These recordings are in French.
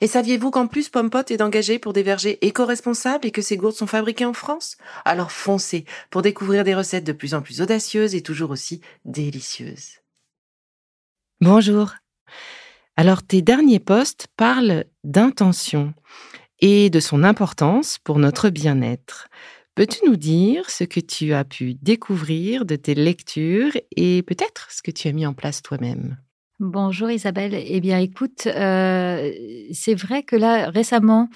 Et saviez-vous qu'en plus Pompot est engagé pour des vergers éco-responsables et que ces gourdes sont fabriquées en France? Alors foncez pour découvrir des recettes de plus en plus audacieuses et toujours aussi délicieuses. Bonjour. Alors tes derniers posts parlent d'intention et de son importance pour notre bien-être. Peux-tu nous dire ce que tu as pu découvrir de tes lectures et peut-être ce que tu as mis en place toi-même? Bonjour Isabelle. Eh bien, écoute, euh, c'est vrai que là, récemment,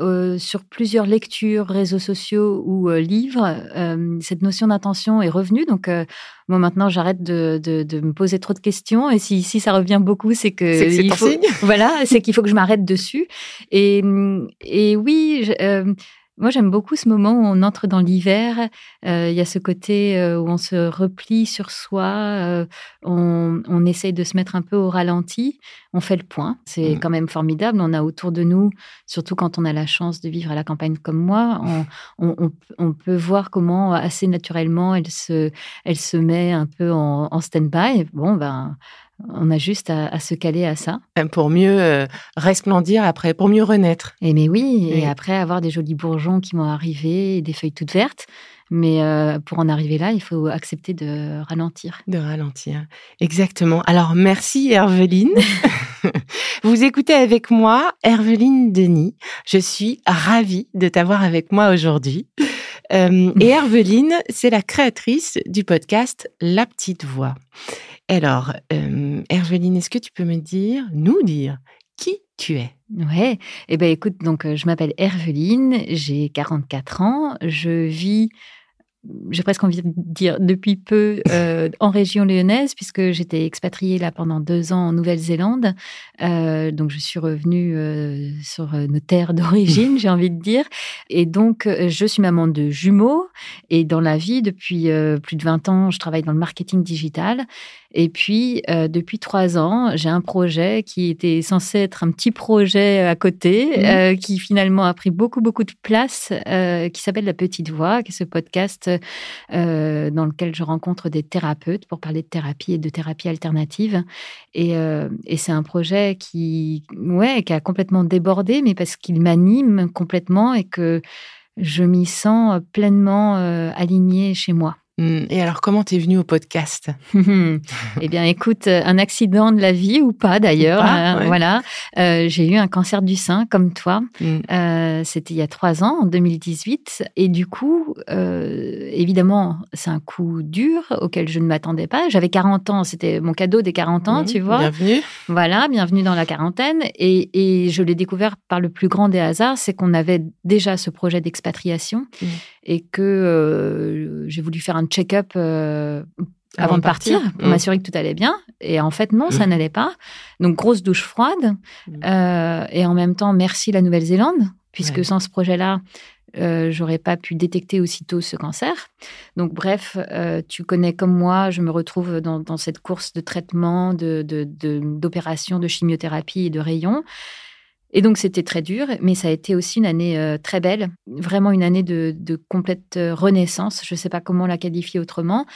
euh, sur plusieurs lectures, réseaux sociaux ou euh, livres, cette notion d'intention est revenue. Donc, moi maintenant, j'arrête de, me poser trop de questions. Et si, si ça revient beaucoup, c'est que il faut, voilà, c'est qu'il faut que je m'arrête dessus. Et, et oui. Je, moi, j'aime beaucoup ce moment où on entre dans l'hiver. Euh, il y a ce côté euh, où on se replie sur soi, euh, on, on, essaye de se mettre un peu au ralenti, on fait le point. C'est mmh. quand même formidable. On a autour de nous, surtout quand on a la chance de vivre à la campagne comme moi, on, on, on peut voir comment assez naturellement elle se, elle se met un peu en, en stand-by. Bon, ben on a juste à, se caler à ça. Pour mieux euh, resplendir après, pour mieux renaître. Et mais oui, et après avoir des jolis bourgeons qui vont arriver, des feuilles toutes vertes. Mais euh, pour en arriver là, il faut accepter de ralentir. De ralentir, exactement. Alors merci Herveline. Vous écoutez avec moi Herveline Denis. Je suis ravie de t'avoir avec moi aujourd'hui. Euh, et Herveline, c'est la créatrice du podcast La Petite Voix. Alors, euh, est-ce que tu peux me dire, nous dire, qui tu es? Ouais, eh ben écoute, donc euh, je m'appelle Herveline, j'ai 44 ans, je vis j'ai presque envie de dire depuis peu euh, en région lyonnaise, puisque j'étais expatriée là pendant deux ans en Nouvelle-Zélande. Euh, donc, je suis revenue euh, sur nos terres d'origine, j'ai envie de dire. Et donc, je suis maman de jumeaux. Et dans la vie, depuis plus de 20 ans, je travaille dans le marketing digital. Et puis, depuis trois ans, j'ai un projet qui était censé être un petit projet à côté, mmh. qui finalement a pris beaucoup, beaucoup de place, qui s'appelle La Petite Voix, qui est ce podcast euh, dans lequel je rencontre des thérapeutes pour parler de thérapie et de thérapie alternative. Et, euh, c'est un projet qui, ouais, qui a complètement débordé, mais parce qu'il m'anime complètement et que je m'y sens pleinement euh, alignée chez moi. Hmm. Et alors, comment t'es venue au podcast? Eh bien, écoute, un accident de la vie ou pas d'ailleurs. Hein, voilà, euh, j'ai eu un cancer du sein comme toi. Hmm. Euh, c'était il y a trois ans, en 2018, et du coup, euh, évidemment, c'est un coup dur auquel je ne m'attendais pas. J'avais 40 ans, c'était mon cadeau des 40 ans, hmm. tu vois. Bienvenue. Voilà, bienvenue dans la quarantaine. Et, et je l'ai découvert par le plus grand des hasards, c'est qu'on avait déjà ce projet d'expatriation et que euh, j'ai voulu faire un check-up euh, avant, de partir, pour mmh. m'assurer que tout allait bien. Et en fait, non, ça mmh. n'allait pas. Donc, grosse douche froide. Mmh. Euh, et en même temps, merci la Nouvelle-Zélande, puisque sans ce projet-là, euh, j'aurais pas pu détecter aussitôt ce cancer. Donc, bref, tu connais comme moi, je me retrouve dans, cette course de traitement, d'opérations, de, de, de chimiothérapie et de rayons. Et donc, c'était très dur, mais ça a été aussi une année euh, très belle, vraiment une année de, complète euh, renaissance. Je ne sais pas comment la qualifier autrement.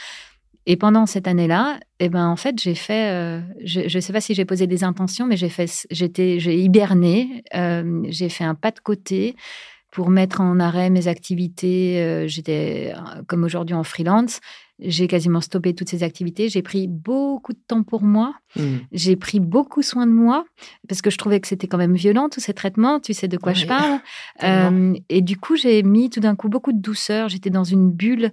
Et pendant cette année-là, eh ben, en fait, j'ai fait, euh, je ne sais pas si j'ai posé des intentions, mais j'ai fait, j'étais, j'ai hiberné, j'ai fait un pas de côté pour mettre en arrêt mes activités. j'étais, comme aujourd'hui, en freelance. J'ai quasiment stoppé toutes ces activités. J'ai pris beaucoup de temps pour moi. Mmh. J'ai pris beaucoup soin de moi parce que je trouvais que c'était quand même violent tous ces traitements. Tu sais de quoi je parle. Euh, et du coup, j'ai mis tout d'un coup beaucoup de douceur. J'étais dans une bulle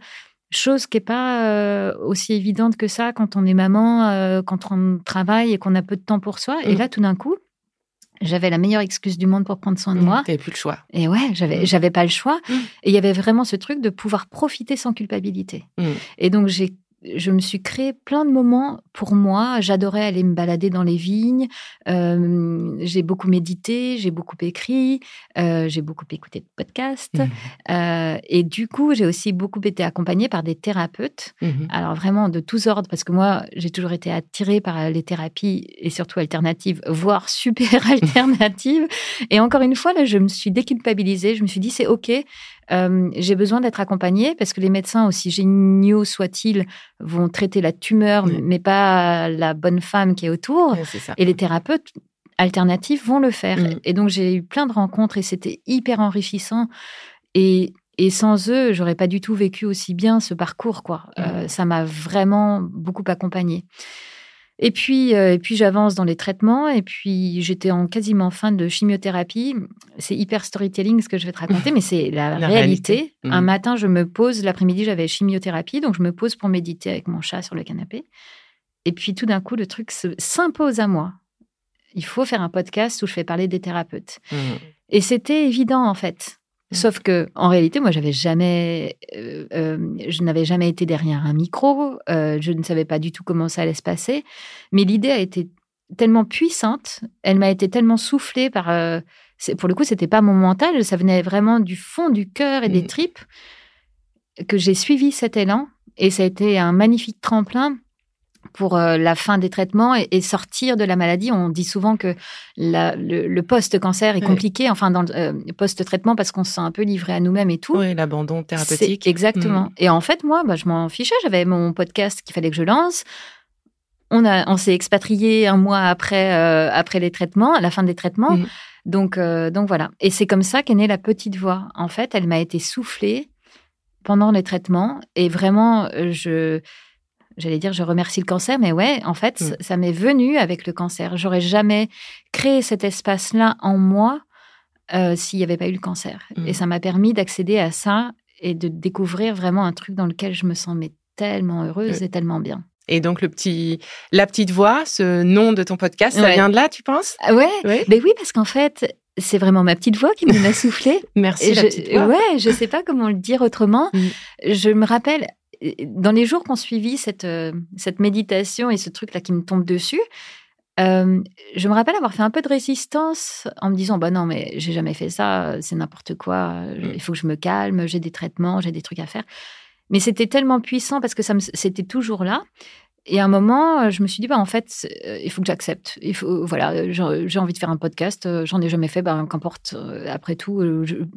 Chose qui n'est pas aussi évidente que ça quand on est maman, quand on travaille et qu'on a peu de temps pour soi. Et mmh. là, tout d'un coup, j'avais la meilleure excuse du monde pour prendre soin de mmh, moi. Tu plus le choix. Et ouais, j'avais, j'avais pas le choix. Et il y avait vraiment ce truc de pouvoir profiter sans culpabilité. Et donc, j'ai je me suis créé plein de moments pour moi. J'adorais aller me balader dans les vignes. Euh, j'ai beaucoup médité, j'ai beaucoup écrit, euh, j'ai beaucoup écouté de podcasts. Mmh. Euh, et du coup, j'ai aussi beaucoup été accompagnée par des thérapeutes. Mmh. Alors vraiment de tous ordres, parce que moi, j'ai toujours été attirée par les thérapies et surtout alternatives, voire super alternatives. et encore une fois, là, je me suis déculpabilisée. Je me suis dit, c'est OK. Euh, j'ai besoin d'être accompagnée parce que les médecins, aussi géniaux soient-ils, vont traiter la tumeur, mais pas la bonne femme qui est autour. et les thérapeutes alternatifs vont le faire. Mm. Et donc, j'ai eu plein de rencontres et c'était hyper enrichissant. Et, et sans eux, j'aurais pas du tout vécu aussi bien ce parcours. quoi. Mm. Euh, ça m'a vraiment beaucoup accompagnée. Et puis, euh, et puis j'avance dans les traitements. Et puis, j'étais en quasiment fin de chimiothérapie. C'est hyper storytelling ce que je vais te raconter, mais c'est la, réalité. Un mmh. matin, je me pose. L'après-midi, j'avais chimiothérapie, donc je me pose pour méditer avec mon chat sur le canapé. Et puis, tout d'un coup, le truc s'impose à moi. Il faut faire un podcast où je fais parler des thérapeutes. Mmh. Et c'était évident, en fait. Mmh. Sauf que, en réalité, moi, j'avais jamais, euh, euh, je n'avais jamais été derrière un micro. Euh, je ne savais pas du tout comment ça allait se passer. Mais l'idée a été tellement puissante, elle m'a été tellement soufflée par. pour le coup, c'était pas mon mental, ça venait vraiment du fond du cœur et des mmh. tripes que j'ai suivi cet élan. Et ça a été un magnifique tremplin pour euh, la fin des traitements et, sortir de la maladie. On dit souvent que le, post-cancer est compliqué, enfin dans le euh, post-traitement parce qu'on se sent un peu livré à nous-mêmes et tout. Oui, l'abandon thérapeutique. Exactement. Mm. Et en fait, moi, bah, je m'en fichais. J'avais mon podcast qu'il fallait que je lance. On, a, on s'est expatrié un mois après, euh, après les traitements, à la fin des traitements. Mm. Donc, donc voilà. Et c'est comme ça qu'est née la petite voix. En fait, elle m'a été soufflée pendant les traitements. Et vraiment, je j'allais dire, je remercie le cancer, mais ouais, en fait, mm. ça m'est venu avec le cancer. J'aurais jamais créé cet espace-là en moi euh, s'il n'y avait pas eu le cancer. Mm. Et ça m'a permis d'accéder à ça et de découvrir vraiment un truc dans lequel je me sens tellement heureuse et tellement bien. Et donc le petit, la petite voix, ce nom de ton podcast, ça vient de là, tu penses? Ouais. Mais oui, parce qu'en fait, c'est vraiment ma petite voix qui m'a soufflé. Merci la petite voix. Ouais, je sais pas comment le dire autrement. Mm. Je me rappelle dans les jours qu'on suivi cette, euh, cette méditation et ce truc-là qui me tombe dessus, euh, je me rappelle avoir fait un peu de résistance en me disant bah non mais j'ai jamais fait ça c'est n'importe quoi mm. il faut que je me calme j'ai des traitements j'ai des trucs à faire mais c'était tellement puissant parce que ça c'était toujours là et à un moment, euh, je me suis dit, bah, en fait, euh, il faut que j'accepte. Il faut, voilà, j'ai envie de faire un podcast. Euh, j'en ai jamais fait. Bah, qu'importe. Après tout,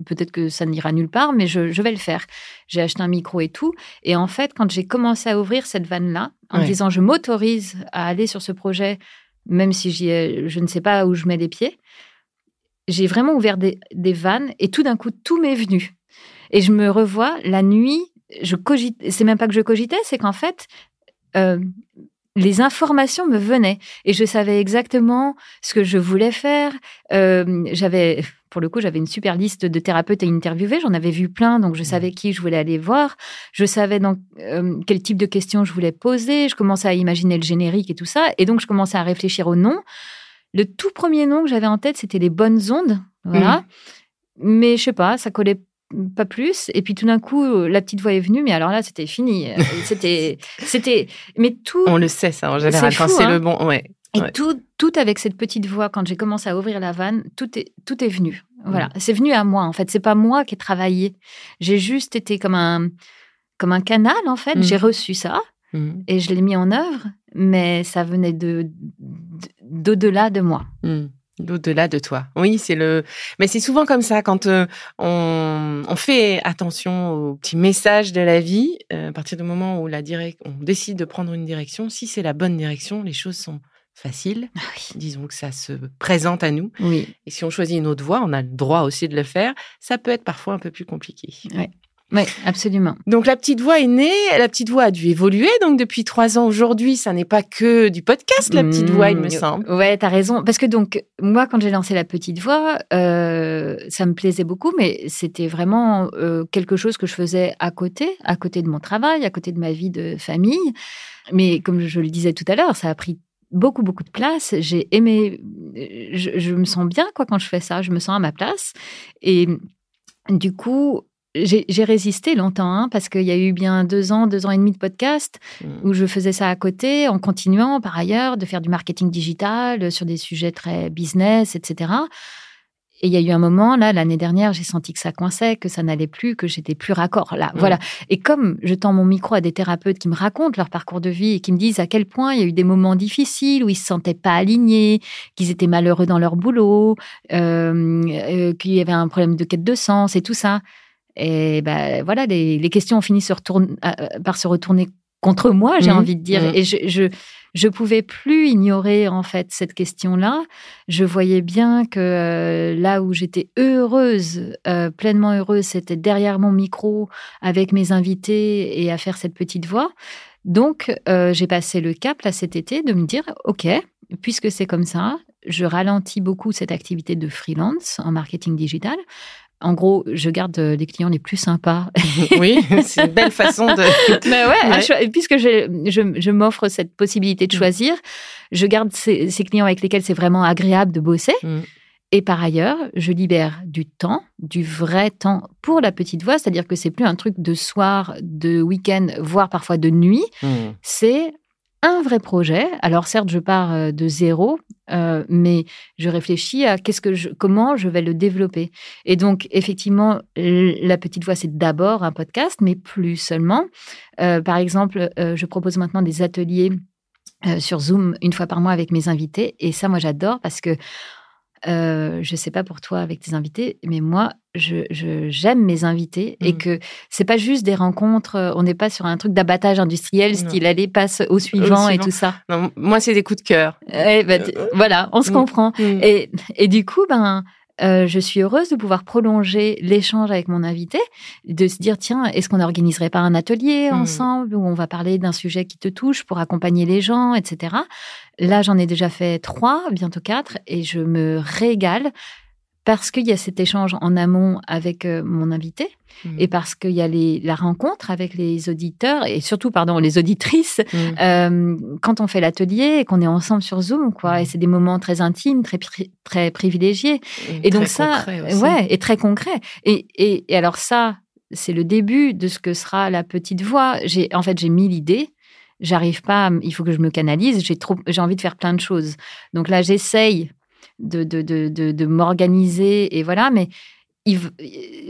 peut-être que ça n'ira nulle part, mais je, vais le faire. J'ai acheté un micro et tout. Et en fait, quand j'ai commencé à ouvrir cette vanne-là, en me disant, je m'autorise à aller sur ce projet, même si je ne sais pas où je mets les pieds, j'ai vraiment ouvert des, des vannes et tout d'un coup, tout m'est venu. Et je me revois la nuit je cogite, c'est même pas que je cogitais, c'est qu'en fait, euh, les informations me venaient et je savais exactement ce que je voulais faire. Euh, j'avais, pour le coup, j'avais une super liste de thérapeutes à interviewer. J'en avais vu plein, donc je mmh. savais qui je voulais aller voir. Je savais donc euh, quel type de questions je voulais poser. Je commençais à imaginer le générique et tout ça, et donc je commençais à réfléchir au nom. Le tout premier nom que j'avais en tête, c'était les bonnes ondes, voilà. Mmh. Mais je sais pas, ça collait pas plus. Et puis tout d'un coup, la petite voix est venue, mais alors là, c'était fini. C'était, c'était, mais tout. On le sait, ça, en général, quand c'est le hein. bon, ouais. Et tout, tout avec cette petite voix, quand j'ai commencé à ouvrir la vanne, tout est, tout est venu. Voilà, mm. c'est venu à moi, en fait. C'est pas moi qui ai travaillé. J'ai juste été comme un, comme un canal, en fait. J'ai mm. reçu ça mm. et je l'ai mis en œuvre, mais ça venait de, d'au-delà de moi. Au-delà de toi. Oui, c'est le. Mais c'est souvent comme ça quand euh, on, on, fait attention aux petits messages de la vie. Euh, à partir du moment où la direct, on décide de prendre une direction, si c'est la bonne direction, les choses sont faciles. Ah Disons que ça se présente à nous. Oui. Et si on choisit une autre voie, on a le droit aussi de le faire. Ça peut être parfois un peu plus compliqué. Ouais. Oui, absolument. Donc la petite voix est née, la petite voix a dû évoluer. Donc depuis trois ans aujourd'hui, ça n'est pas que du podcast, la petite voix, il me mmh, semble. Ouais, t'as raison. Parce que donc moi, quand j'ai lancé la petite voix, euh, ça me plaisait beaucoup, mais c'était vraiment euh, quelque chose que je faisais à côté, à côté de mon travail, à côté de ma vie de famille. Mais comme je le disais tout à l'heure, ça a pris beaucoup beaucoup de place. J'ai aimé, je, je, me sens bien quoi quand je fais ça. Je me sens à ma place et du coup j'ai résisté longtemps hein, parce qu'il y a eu bien deux ans, deux ans et demi de podcast mmh. où je faisais ça à côté en continuant par ailleurs de faire du marketing digital euh, sur des sujets très business, etc. Et il y a eu un moment, là, l'année dernière, j'ai senti que ça coinçait, que ça n'allait plus, que j'étais plus raccord. Là, mmh. voilà. Et comme je tends mon micro à des thérapeutes qui me racontent leur parcours de vie et qui me disent à quel point il y a eu des moments difficiles où ils se sentaient pas alignés, qu'ils étaient malheureux dans leur boulot, euh, euh, qu'il y avait un problème de quête de sens et tout ça. Et ben voilà, les, les questions ont fini se euh, euh, par se retourner contre moi, j'ai mmh. envie de dire. Mmh. Et je, je, je pouvais plus ignorer en fait cette question-là. Je voyais bien que euh, là où j'étais heureuse, pleinement heureuse, c'était derrière mon micro avec mes invités et à faire cette petite voix. Donc j'ai passé le cap là cet été de me dire ok, puisque c'est comme ça, je ralentis beaucoup cette activité de freelance en marketing digital. En gros, je garde euh, les clients les plus sympas. oui, c'est une belle façon de. Mais ouais, puisque je, je, m'offre cette possibilité de mm. choisir, je garde ces, clients avec lesquels c'est vraiment agréable de bosser. Mm. Et par ailleurs, je libère du temps, du vrai temps pour la petite voix, c'est-à-dire que c'est plus un truc de soir, de week-end, voire parfois de nuit. Mm. C'est un vrai projet. Alors certes, je pars euh, de zéro, euh, mais je réfléchis à qu'est-ce que je, comment je vais le développer. Et donc effectivement, la petite voix c'est d'abord un podcast, mais plus seulement. Euh, par exemple, je propose maintenant des ateliers sur Zoom une fois par mois avec mes invités, et ça moi j'adore parce que euh, je sais pas pour toi avec tes invités, mais moi, je, j'aime mes invités et mmh. que c'est pas juste des rencontres. Euh, on n'est pas sur un truc d'abattage industriel, style allez passe au suivant, et tout ça. Non, moi, c'est des coups de cœur. Ben, euh, voilà, on se mmh. comprend. Mmh. Et, et du coup, ben euh, je suis heureuse de pouvoir prolonger l'échange avec mon invité, de se dire tiens, est-ce qu'on n'organiserait pas un atelier hmm. ensemble où on va parler d'un sujet qui te touche pour accompagner les gens, etc. Là, j'en ai déjà fait trois, bientôt quatre, et je me régale parce qu'il y a cet échange en amont avec euh, mon invité mmh. et parce qu'il y a les, la rencontre avec les auditeurs et surtout, pardon, les auditrices mmh. euh, quand on fait l'atelier et qu'on est ensemble sur Zoom, quoi. Mmh. Et c'est des moments très intimes, très très privilégiés. Et, donc ça, ouais, et très concret. Et, et, et alors ça, c'est le début de ce que sera la petite voix. J'ai en fait j'ai mis l'idée j'arrive pas, il faut que je me canalise, j'ai trop, j'ai envie de faire plein de choses. Donc là, j'essaye de, de, de, de, m'organiser et voilà, mais il,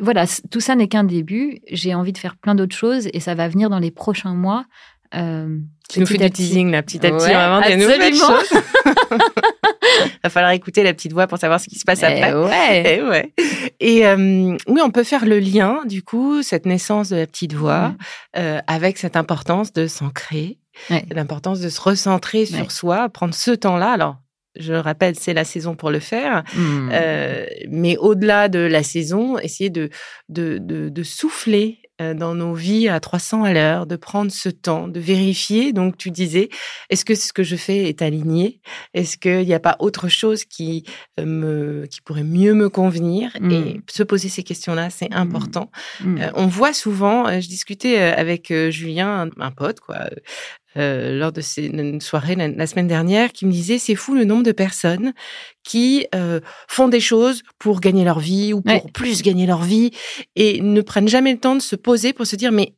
voilà, tout ça n'est qu'un début. J'ai envie de faire plein d'autres choses et ça va venir dans les prochains mois. Euh, tu nous fais du teasing là, petit à petit, vraiment des nouvelles choses. Il va falloir écouter la petite voix pour savoir ce qui se passe eh après. Ouais. Et, eh ouais. et euh, oui, on peut faire le lien, du coup, cette naissance de la petite voix, euh, avec cette importance de s'ancrer, l'importance de se recentrer sur soi, prendre ce temps-là. Alors, je rappelle, c'est la saison pour le faire. Mmh. Euh, mais au-delà de la saison, essayer de, de, de, de souffler euh, dans nos vies à 300 à l'heure, de prendre ce temps, de vérifier. Donc, tu disais, est-ce que ce que je fais est aligné? Est-ce qu'il n'y a pas autre chose qui euh, me, qui pourrait mieux me convenir? Et mmh. se poser ces questions-là, c'est mmh. important. Euh, on voit souvent, je discutais avec Julien, un, pote, quoi, euh, lors de ces, une soirée la, semaine dernière qui me disait c'est fou le nombre de personnes qui euh, font des choses pour gagner leur vie ou pour plus gagner leur vie et ne prennent jamais le temps de se poser pour se dire mais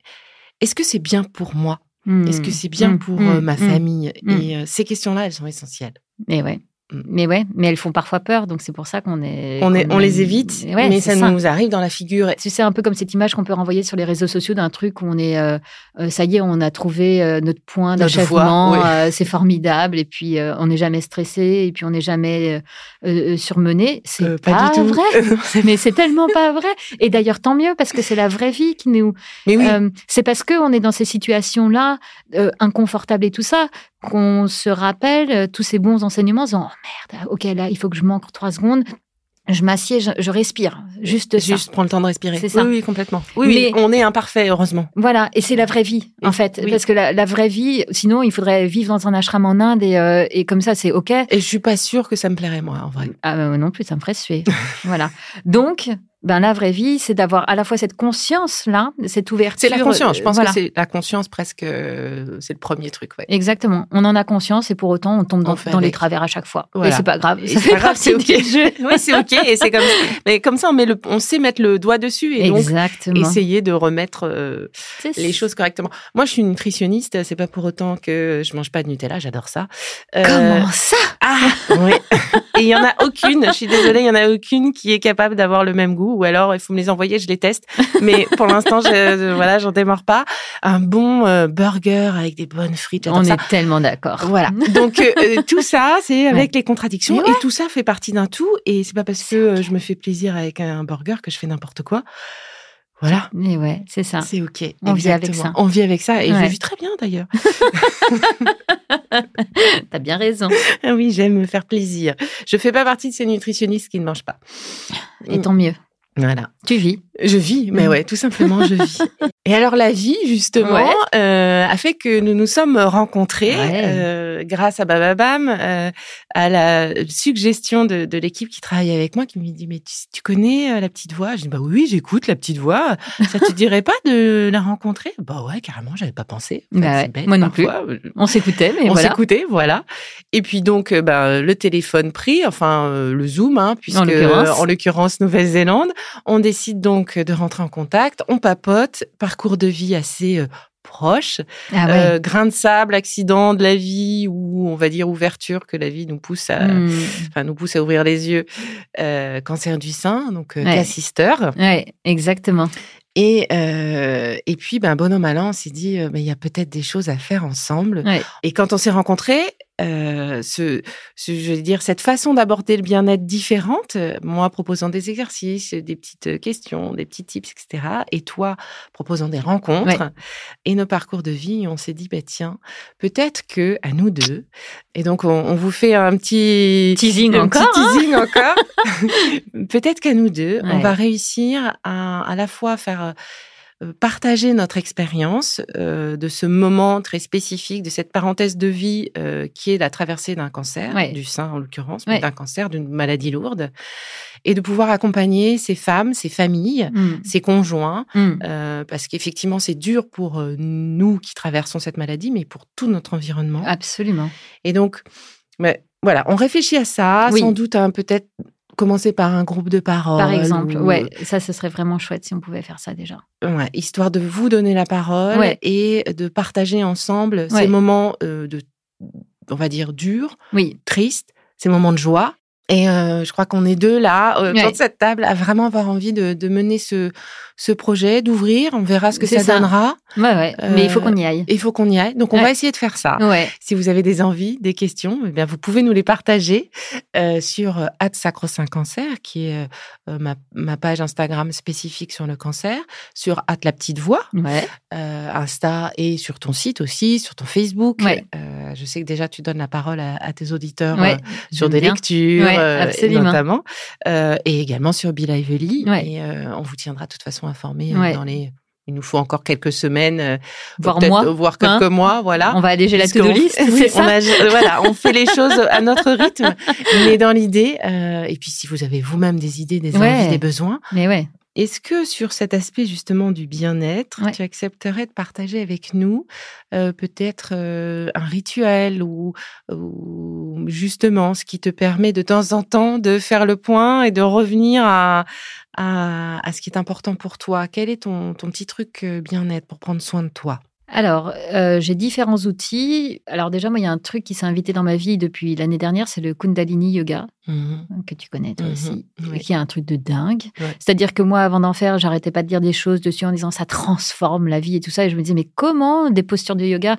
est-ce que c'est bien pour moi? Est-ce que mmh. c'est bien mmh. pour euh, ma famille? Et ces questions-là, elles sont essentielles. Et ouais. Mais ouais, mais elles font parfois peur, donc c'est pour ça qu'on est. On, est, on les évite, mais ça, nous arrive dans la figure. Tu sais, un peu comme cette image qu'on peut renvoyer sur les réseaux sociaux d'un truc où on est, euh, euh, ça y est, on a trouvé euh, notre point d'achèvement, c'est formidable, et puis on n'est jamais stressé, et puis on n'est jamais surmené. C'est pas, pas vrai, mais c'est tellement pas vrai. Et d'ailleurs, tant mieux parce que c'est la vraie vie qui nous. Mais oui. c'est parce que on est dans ces situations-là inconfortables et tout ça qu'on se rappelle tous ces bons enseignements en disant oh merde, ok là il faut que je manque trois secondes je m'assieds, je, respire, juste ça. Juste prendre le temps de respirer. C'est ça. Oui, oui, complètement. Oui, Mais, on est imparfait, heureusement. Voilà, et c'est la vraie vie, en fait. Parce que la, vraie vie, sinon, il faudrait vivre dans un ashram en Inde et, euh, et comme ça, c'est OK. Et je suis pas sûre que ça me plairait, moi, en vrai. Ah, non plus, ça me ferait suer. voilà. Donc, ben, la vraie vie, c'est d'avoir à la fois cette conscience-là, cette ouverture. C'est la conscience. Je pense que c'est la conscience presque, euh, c'est le premier truc. Ouais. Exactement. On en a conscience et pour autant, on tombe dans, les travers à chaque fois. Et c'est pas grave. C'est pas grave, c'est ok. oui, c'est ok. Et c'est comme, mais comme ça, on met le, on sait mettre le doigt dessus et Exactement. donc essayer de remettre euh, les choses correctement. Moi, je suis nutritionniste. C'est pas pour autant que je mange pas de Nutella. J'adore ça. Euh, Comment ça? Ah, oui. et il y en a aucune. Je suis désolée, il y en a aucune qui est capable d'avoir le même goût ou alors il faut me les envoyer, je les teste. Mais pour l'instant, je, voilà, j'en démarre pas. Un bon euh, burger avec des bonnes frites. On est tellement d'accord. Voilà. Donc euh, euh, tout ça, c'est avec les contradictions et, tout ça fait partie d'un tout. Et c'est pas parce que je me fais plaisir avec un burger que je fais n'importe quoi. Voilà. Et ouais, c'est ça. C'est ok. On vit avec ça. On vit avec ça et je vis très bien d'ailleurs. T'as bien raison. Ah oui, j'aime me faire plaisir. Je fais pas partie de ces nutritionnistes qui ne mangent pas. Et tant mieux. Voilà. Tu vis. Je vis, mais mm. ouais, tout simplement, je vis. Et alors la vie, justement, euh, a fait que nous nous sommes rencontrés euh, grâce à Bababam, euh, à la suggestion de, de l'équipe qui travaille avec moi, qui me dit mais tu, connais euh, la petite voix? Je dis bah oui, j'écoute la petite voix. Ça te dirait pas de la rencontrer? Bah ouais, carrément, j'avais pas pensé. bah moi non plus. On s'écoutait, mais on voilà. On s'écoutait, voilà. Et puis donc, bah, le téléphone pris, enfin le Zoom, hein, puisque en l'occurrence Nouvelle-Zélande, on décide donc de rentrer en contact. On papote, parcours de vie assez euh, proche, ah euh, grain de sable, accident de la vie ou on va dire ouverture que la vie nous pousse à, hmm. enfin nous pousse à ouvrir les yeux. Euh, cancer du sein, donc euh, ouais. exactement. Et, et puis, ben, bonhomme malin, on s'est dit, ben, il y a peut-être des choses à faire ensemble. Et quand on s'est rencontrés, euh, ce, je veux dire, cette façon d'aborder le bien-être différente, euh, moi proposant des exercices, des petites questions, des petits tips, etc. Et toi proposant des rencontres et nos parcours de vie, on s'est dit, bah, tiens, peut-être que à nous deux, et donc on, vous fait un petit teasing encore, petit hein. teasing encore, peut-être qu'à nous deux, on va réussir à à la fois faire euh, partager notre expérience euh, de ce moment très spécifique, de cette parenthèse de vie euh, qui est la traversée d'un cancer, du sein en l'occurrence, mais d'un cancer, d'une maladie lourde, et de pouvoir accompagner ces femmes, ces familles, mmh. ces conjoints, mmh. parce qu'effectivement c'est dur pour nous qui traversons cette maladie, mais pour tout notre environnement. Absolument. Et donc, mais, voilà, on réfléchit à ça, sans doute un peut-être commencer par un groupe de parole. Par exemple, ouais, ça, ce serait vraiment chouette si on pouvait faire ça déjà. Ouais, histoire de vous donner la parole et de partager ensemble ces moments euh, de, on va dire, durs, oui. tristes, ces moments de joie. Et euh, je crois qu'on est deux là, euh, autour de cette table, à vraiment avoir envie de, de mener ce, ce projet, d'ouvrir. On verra ce que ça, donnera. Ouais, ouais. Mais il faut qu'on y aille. Il faut qu'on y aille. Donc, on va essayer de faire ça. Ouais. Si vous avez des envies, des questions, eh bien, vous pouvez nous les partager euh, sur euh, Sacro Cancer, qui est euh, ma, ma, page Instagram spécifique sur le cancer, sur At la petite voix, ouais. euh, Insta et sur ton site aussi, sur ton Facebook. Euh, je sais que déjà tu donnes la parole à, à tes auditeurs euh, sur des lectures, notamment, et également sur Bill Lively. Et on vous tiendra de toute façon informer euh, dans les il nous faut encore quelques semaines, euh, voire mois, voire quelques hein mois, voilà. On va alléger la to-do list, c'est ça. On voilà, on fait les choses à notre rythme, mais dans l'idée. Euh, et puis, si vous avez vous-même des idées, des envies, des besoins, mais ouais. Est-ce que sur cet aspect justement du bien-être, tu accepterais de partager avec nous euh, peut-être euh, un rituel ou, justement ce qui te permet de temps en temps de faire le point et de revenir à, à, ce qui est important pour toi Quel est ton, ton petit truc euh, bien-être pour prendre soin de toi? Alors, euh, j'ai différents outils. Alors déjà, moi, il y a un truc qui s'est invité dans ma vie depuis l'année dernière, c'est le Kundalini Yoga, mmh que tu connais toi mmh aussi, qui est un truc de dingue. C'est-à-dire que moi, avant d'en faire, j'arrêtais pas de dire des choses dessus en disant ça transforme la vie et tout ça. Et je me disais, mais comment des postures de yoga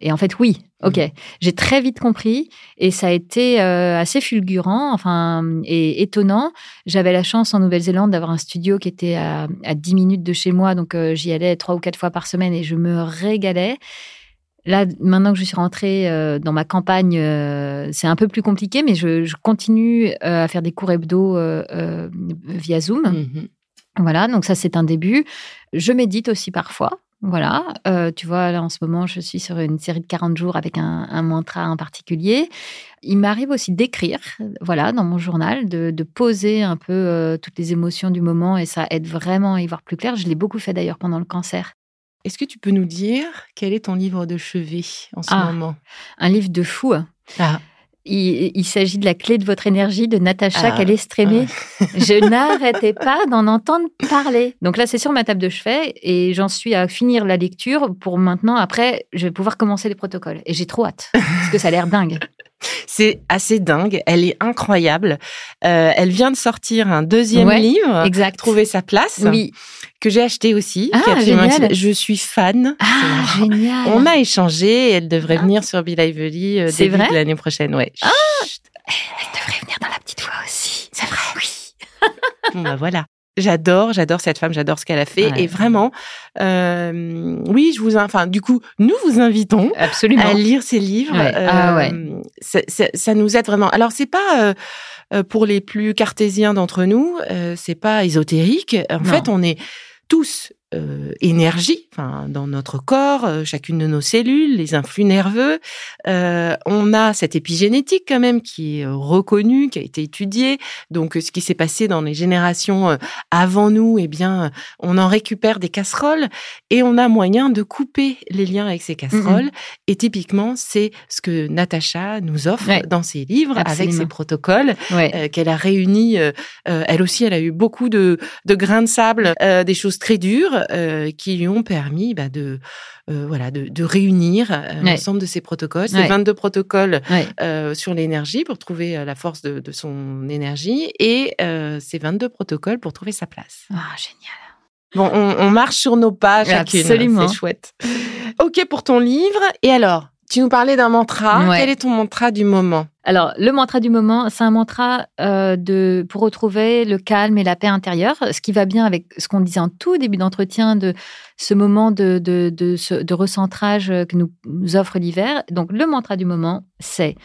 et en fait, oui, ok. Mmh. J'ai très vite compris et ça a été euh, assez fulgurant, enfin, et étonnant. J'avais la chance en Nouvelle-Zélande d'avoir un studio qui était à, à 10 minutes de chez moi, donc euh, j'y allais trois ou quatre fois par semaine et je me régalais. Là, maintenant que je suis rentrée dans ma campagne, c'est un peu plus compliqué, mais je, continue à faire des cours hebdo via Zoom. Mmh voilà, donc ça c'est un début. Je médite aussi parfois. Voilà, euh, tu vois, là en ce moment, je suis sur une série de 40 jours avec un, mantra en particulier. Il m'arrive aussi d'écrire, voilà, dans mon journal, de, poser un peu euh, toutes les émotions du moment et ça aide vraiment à y voir plus clair. Je l'ai beaucoup fait d'ailleurs pendant le cancer. Est-ce que tu peux nous dire quel est ton livre de chevet en ce ah, moment? Un livre de fou. Ah. Il, s'agit de la clé de votre énergie de Natacha ah, Calestrémé. Ah. Je n'arrêtais pas d'en entendre parler. Donc là, c'est sur ma table de chevet et j'en suis à finir la lecture pour maintenant. Après, je vais pouvoir commencer les protocoles. Et j'ai trop hâte parce que ça a l'air dingue. C'est assez dingue. Elle est incroyable. Euh, elle vient de sortir un deuxième livre. Exact. Trouver sa place. Oui. Que j'ai acheté aussi. Ah, génial. Je suis fan. Ah, génial. On a échangé. Elle devrait ah. venir sur Bill Lively euh, début de l'année prochaine. Ouais. Ah. Elle devrait venir dans la petite voix aussi. C'est vrai. Oui. bon, bah voilà. J'adore, j'adore cette femme, j'adore ce qu'elle a fait. Et vraiment, euh, oui, je vous, enfin, du coup, nous vous invitons Absolument. à lire ces livres. Ah, ouais. ça, ça, nous aide vraiment. Alors, c'est pas euh, euh, pour les plus cartésiens d'entre nous, euh, c'est pas ésotérique. En fait, on est tous euh, énergie enfin, dans notre corps, euh, chacune de nos cellules, les influx nerveux. Euh, on a cette épigénétique quand même qui est reconnue, qui a été étudiée. Donc, ce qui s'est passé dans les générations avant nous, eh bien, on en récupère des casseroles et on a moyen de couper les liens avec ces casseroles. Et typiquement, c'est ce que Natacha nous offre dans ses livres avec ses protocoles qu'elle a réunis. elle aussi, elle a eu beaucoup de, de grains de sable, des choses très dures euh, qui lui ont permis bah, de, euh, voilà, de, réunir euh, l'ensemble de ces protocoles. C'est 22 protocoles sur l'énergie pour trouver la force de, son énergie et ces 22 protocoles pour trouver sa place. Ah, génial. Bon, on, marche sur nos pas chacune. Absolument. C'est chouette. Ok pour ton livre. Et alors, tu nous parlais d'un mantra. Quel est ton mantra du moment? Alors, le mantra du moment, c'est un mantra euh, de, pour retrouver le calme et la paix intérieure, ce qui va bien avec ce qu'on disait en tout début d'entretien de ce moment de, de, de, recentrage que nous, nous offre l'hiver. Donc, le mantra du moment, c'est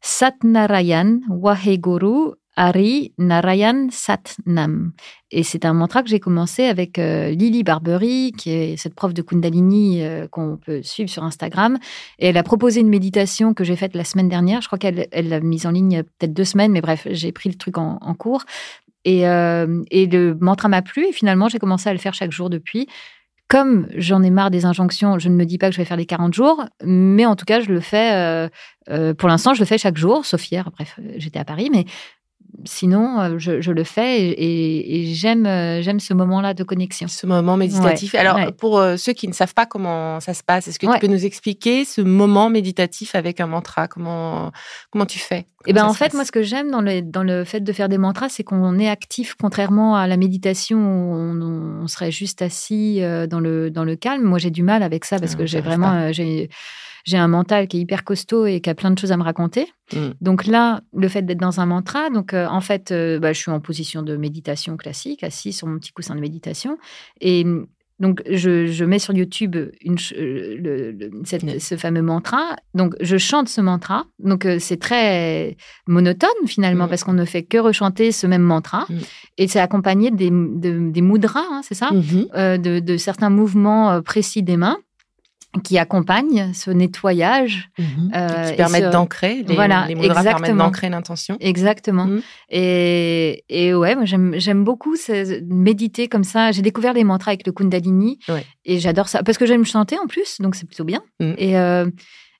Satnarayan Waheguru Hari Narayan Satnam. Et c'est un mantra que j'ai commencé avec euh, Lily Barbery, qui est cette prof de Kundalini euh, qu'on peut suivre sur Instagram. Et elle a proposé une méditation que j'ai faite la semaine dernière. Je crois qu'elle l'a mise en ligne peut-être deux semaines, mais bref, j'ai pris le truc en, cours. Et, euh, et le mantra m'a plu. Et finalement, j'ai commencé à le faire chaque jour depuis comme j'en ai marre des injonctions, je ne me dis pas que je vais faire les 40 jours, mais en tout cas, je le fais, pour l'instant, je le fais chaque jour, sauf hier, bref, j'étais à Paris, mais sinon, euh, je, le fais et, j'aime, euh, j'aime ce moment-là de connexion. Ce moment méditatif. Alors, pour euh, ceux qui ne savent pas comment ça se passe, est-ce que tu peux nous expliquer ce moment méditatif avec un mantra? Comment, comment tu fais? Eh ben, en fait, moi, ce que j'aime dans le, dans le fait de faire des mantras, c'est qu'on est actif, contrairement à la méditation où on, serait juste assis dans le, dans le calme. Moi, j'ai du mal avec ça parce ah, que j'ai vraiment, j'ai j'ai un mental qui est hyper costaud et qui a plein de choses à me raconter. Mm. Donc là, le fait d'être dans un mantra, donc euh, en fait, euh, bah, je suis en position de méditation classique, assis sur mon petit coussin de méditation. Et mm, donc, je, mets sur YouTube une, euh, le, ce fameux mantra. Donc, je chante ce mantra. Donc, c'est très monotone finalement mm. parce qu'on ne fait que rechanter ce même mantra. Et c'est accompagné des, des mudras, hein, c'est ça? Mm-hmm. de, de, certains mouvements précis des mains qui accompagnent ce nettoyage. Mhm. Euh, qui permettent d'ancrer. Les, voilà, les permettent d'ancrer l'intention. Exactement. Mhm. Et, et, ouais, moi j'aime beaucoup méditer comme ça. J'ai découvert les mantras avec le Kundalini et j'adore ça parce que j'aime chanter en plus, donc c'est plutôt bien. Mhm. Et, euh,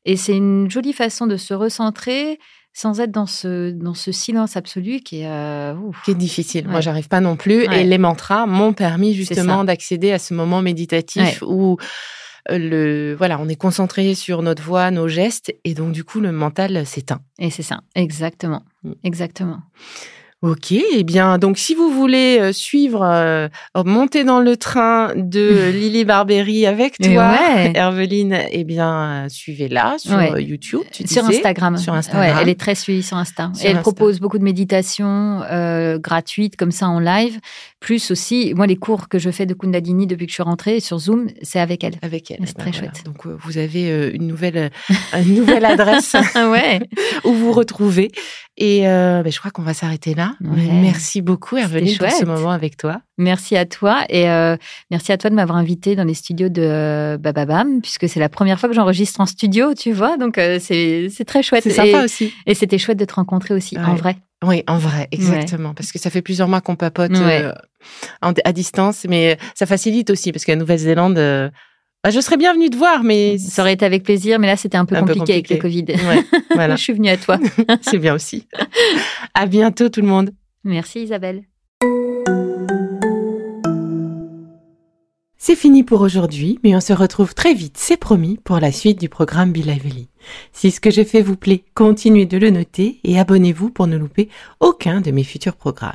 et c'est une jolie façon de se recentrer sans être dans ce, dans ce silence absolu qui est, euh, qui est difficile. Moi, j'arrive pas non plus. Et les mantras m'ont permis justement d'accéder à ce moment méditatif où le voilà, on est concentré sur notre voix, nos gestes, et donc du coup le mental s'éteint. Et c'est ça, exactement, mm. exactement. Ok, eh bien, donc si vous voulez euh, suivre, euh, monter dans le train de Lily Barbery avec toi, Herveline, eh bien, suivez-la sur YouTube. sur Instagram. Sur Instagram. elle est très suivie sur Insta. elle propose beaucoup de méditations gratuites comme ça en live. Plus aussi, moi, les cours que je fais de Kundalini depuis que je suis rentrée sur Zoom, c'est avec elle. Avec elle. C'est très chouette. Donc, vous avez une nouvelle, une nouvelle adresse ouais. où vous retrouvez. Et ben, je crois qu'on va s'arrêter là. Merci beaucoup, Herveline, pour ce moment avec toi. Merci à toi et euh, merci à toi de m'avoir invité dans les studios de euh, Bababam, puisque c'est la première fois que j'enregistre en studio, tu vois. Donc, euh, c'est très chouette. C'est sympa aussi. Et c'était chouette de te rencontrer aussi, en vrai. Oui, en vrai, exactement. Parce que ça fait plusieurs mois qu'on papote à distance, mais ça facilite aussi, parce qu'à Nouvelle-Zélande, bah, je serais bien venue te voir, mais ça aurait été avec plaisir. Mais là, c'était un, peu, compliqué avec le Covid. voilà. je suis venue à toi. c'est bien aussi. À bientôt, tout le monde. Merci, Isabelle. C'est fini pour aujourd'hui, mais on se retrouve très vite, c'est promis, pour la suite du programme Be Lively. Si ce que je fais vous plaît, continuez de le noter et abonnez-vous pour ne louper aucun de mes futurs programmes.